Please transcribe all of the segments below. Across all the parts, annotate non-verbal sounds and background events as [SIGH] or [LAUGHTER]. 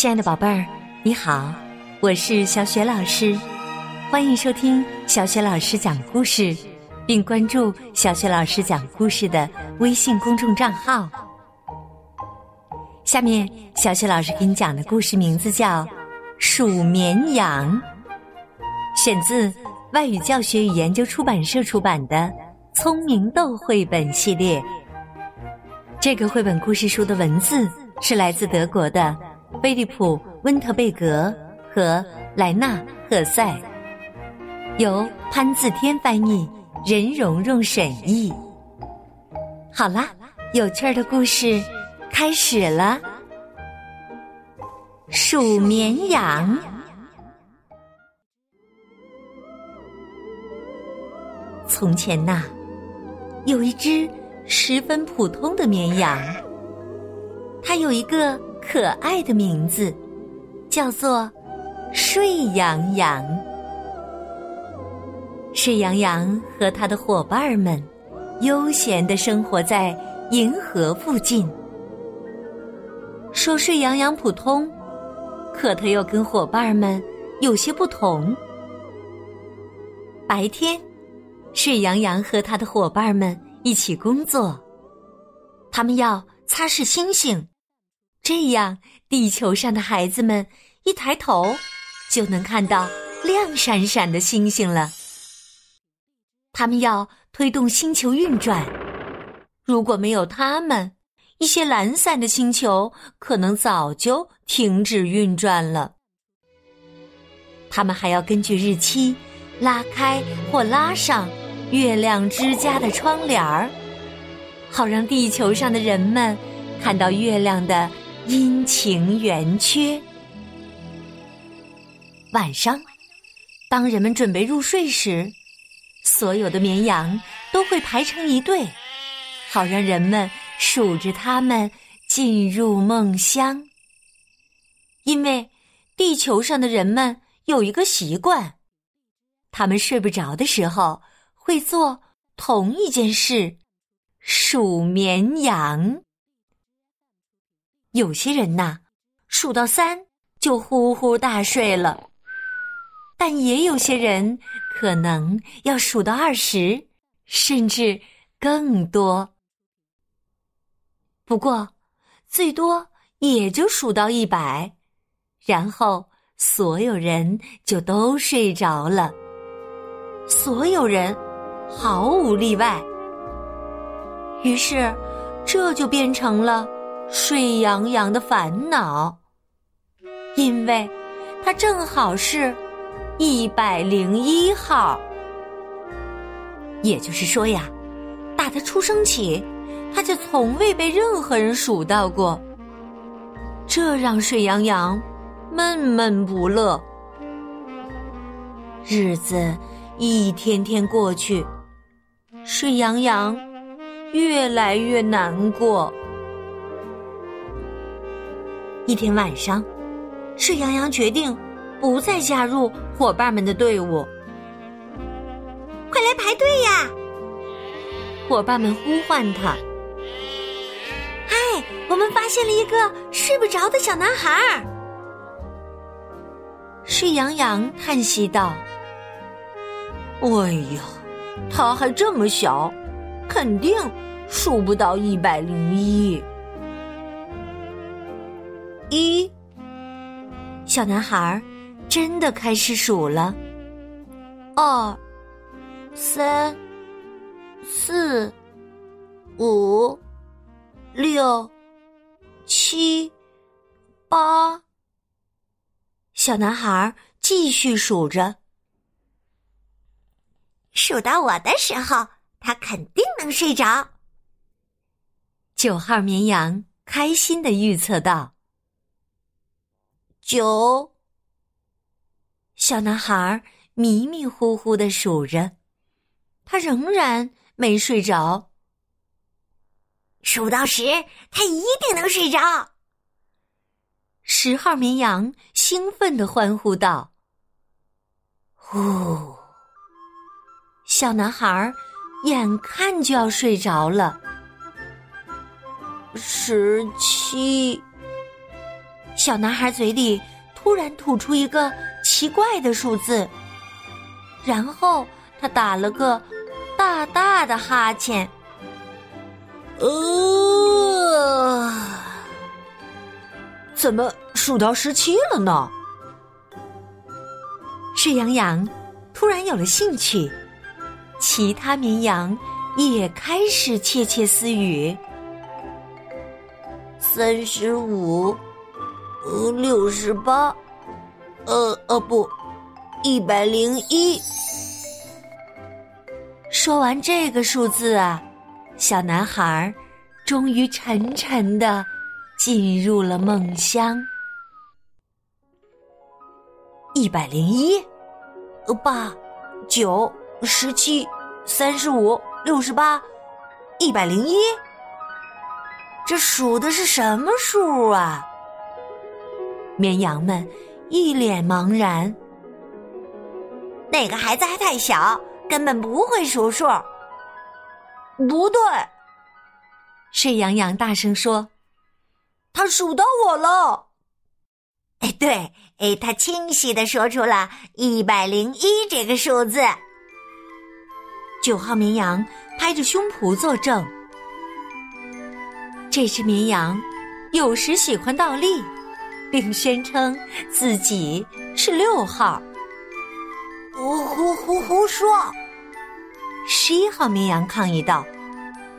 亲爱的宝贝儿，你好，我是小雪老师，欢迎收听小雪老师讲故事，并关注小雪老师讲故事的微信公众账号。下面，小雪老师给你讲的故事名字叫《数绵羊》，选自外语教学与研究出版社出版的《聪明豆》绘本系列。这个绘本故事书的文字是来自德国的菲利普·温特贝格和莱纳·赫塞，由潘自天翻译，任蓉蓉审译。好啦，有趣儿的故事开始了。数绵羊。从前呐，有一只。十分普通的绵羊，它有一个可爱的名字，叫做睡羊羊。睡羊羊和他的伙伴们悠闲的生活在银河附近。说睡羊羊普通，可它又跟伙伴们有些不同。白天，睡羊羊和他的伙伴们。一起工作，他们要擦拭星星，这样地球上的孩子们一抬头就能看到亮闪闪的星星了。他们要推动星球运转，如果没有他们，一些懒散的星球可能早就停止运转了。他们还要根据日期拉开或拉上。月亮之家的窗帘儿，好让地球上的人们看到月亮的阴晴圆缺。晚上，当人们准备入睡时，所有的绵羊都会排成一队，好让人们数着它们进入梦乡。因为地球上的人们有一个习惯，他们睡不着的时候。会做同一件事，数绵羊。有些人呐，数到三就呼呼大睡了，但也有些人可能要数到二十，甚至更多。不过，最多也就数到一百，然后所有人就都睡着了。所有人。毫无例外。于是，这就变成了睡羊羊的烦恼，因为他正好是一百零一号。也就是说呀，打他出生起，他就从未被任何人数到过。这让睡羊羊闷闷不乐。日子一天天过去。睡羊羊越来越难过。一天晚上，睡羊羊决定不再加入伙伴们的队伍。快来排队呀！伙伴们呼唤他。嗨，我们发现了一个睡不着的小男孩。睡羊羊叹息道：“哎呀！”他还这么小，肯定数不到一百零一。一，小男孩真的开始数了。二，三，四，五，六，七，八。小男孩继续数着。数到我的时候，他肯定能睡着。九号绵羊开心的预测道：“九。”小男孩迷迷糊糊的数着，他仍然没睡着。数到十，他一定能睡着。十号绵羊兴奋的欢呼道：“呼！”小男孩眼看就要睡着了。十七，小男孩嘴里突然吐出一个奇怪的数字，然后他打了个大大的哈欠。呃，怎么数到十七了呢？赤羊羊突然有了兴趣，其他绵羊也开始窃窃私语。三十五，呃，六十八，呃呃不，一百零一。说完这个数字啊。小男孩终于沉沉的进入了梦乡。一百零一，呃八，九，十七，三十五，六十八，一百零一。这数的是什么数啊？绵羊们一脸茫然。那个孩子还太小，根本不会数数。不对，睡羊羊大声说：“他数到我了。”哎，对，哎，他清晰的说出了一百零一这个数字。九号绵羊拍着胸脯作证。这只绵羊有时喜欢倒立，并宣称自己是六号。胡胡胡胡说！十一号绵羊抗议道：“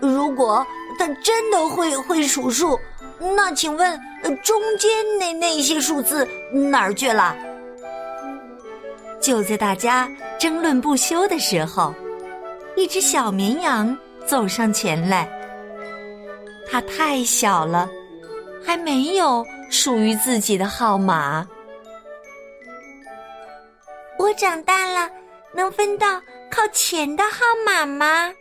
如果他真的会会数数，那请问中间那那些数字哪儿去了？”就在大家争论不休的时候，一只小绵羊走上前来。它太小了，还没有属于自己的号码。我长大了，能分到。靠前的号码吗？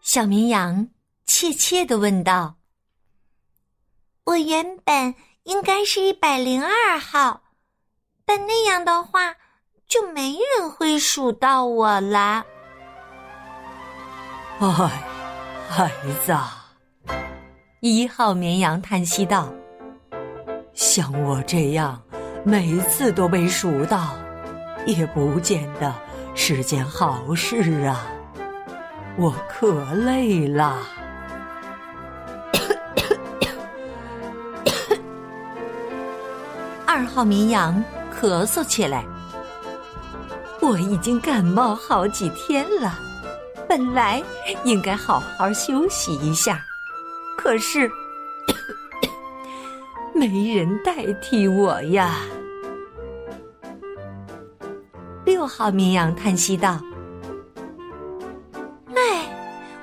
小绵羊怯怯的问道。我原本应该是一百零二号，但那样的话就没人会数到我了。哎，孩子，一号绵羊叹息道：“像我这样，每次都被数到。”也不见得是件好事啊！我可累了。[COUGHS] 二号绵羊咳嗽起来。我已经感冒好几天了，本来应该好好休息一下，可是 [COUGHS] 没人代替我呀。六号绵羊叹息道：“哎，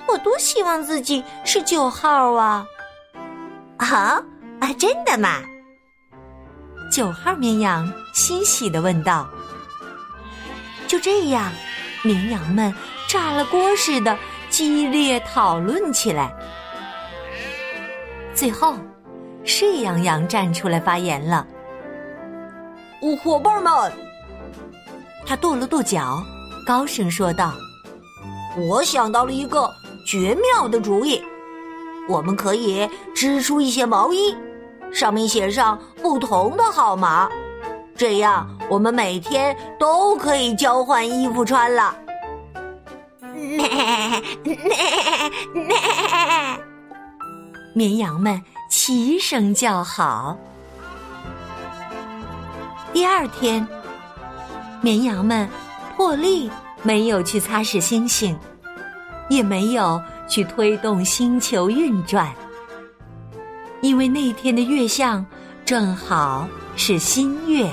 我多希望自己是九号啊！”啊啊，真的吗？九号绵羊欣喜的问道。就这样，绵羊们炸了锅似的激烈讨论起来。最后，睡羊羊站出来发言了：“伙伴们。”他跺了跺脚，高声说道：“我想到了一个绝妙的主意，我们可以织出一些毛衣，上面写上不同的号码，这样我们每天都可以交换衣服穿了。”咩咩咩！绵羊们齐声叫好。第二天。绵羊们破例没有去擦拭星星，也没有去推动星球运转，因为那天的月相正好是新月，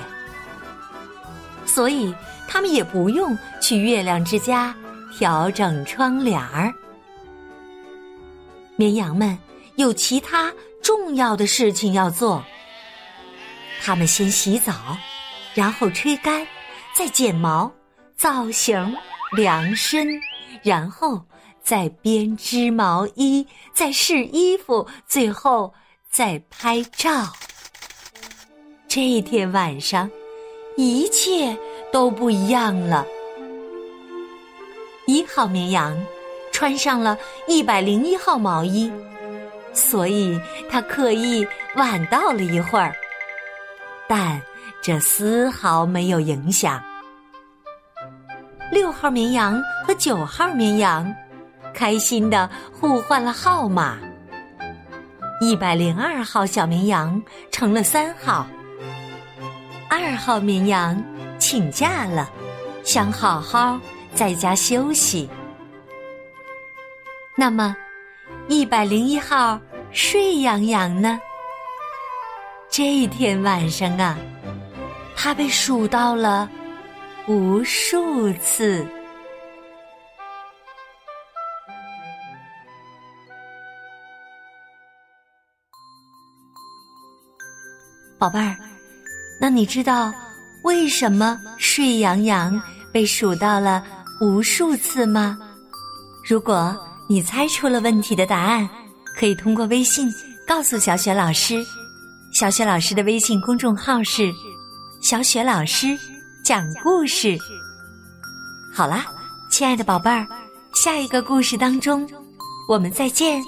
所以他们也不用去月亮之家调整窗帘儿。绵羊们有其他重要的事情要做，他们先洗澡，然后吹干。再剪毛、造型、量身，然后再编织毛衣，再试衣服，最后再拍照。这天晚上，一切都不一样了。一号绵羊穿上了一百零一号毛衣，所以他刻意晚到了一会儿。但这丝毫没有影响。六号绵羊和九号绵羊开心的互换了号码。一百零二号小绵羊成了三号。二号绵羊请假了，想好好在家休息。那么，一百零一号睡羊羊呢？这一天晚上啊，他被数到了无数次。宝贝儿，那你知道为什么睡羊羊被数到了无数次吗？如果你猜出了问题的答案，可以通过微信告诉小雪老师。小雪老师的微信公众号是“小雪老师讲故事”。好啦，亲爱的宝贝儿，下一个故事当中，我们再见。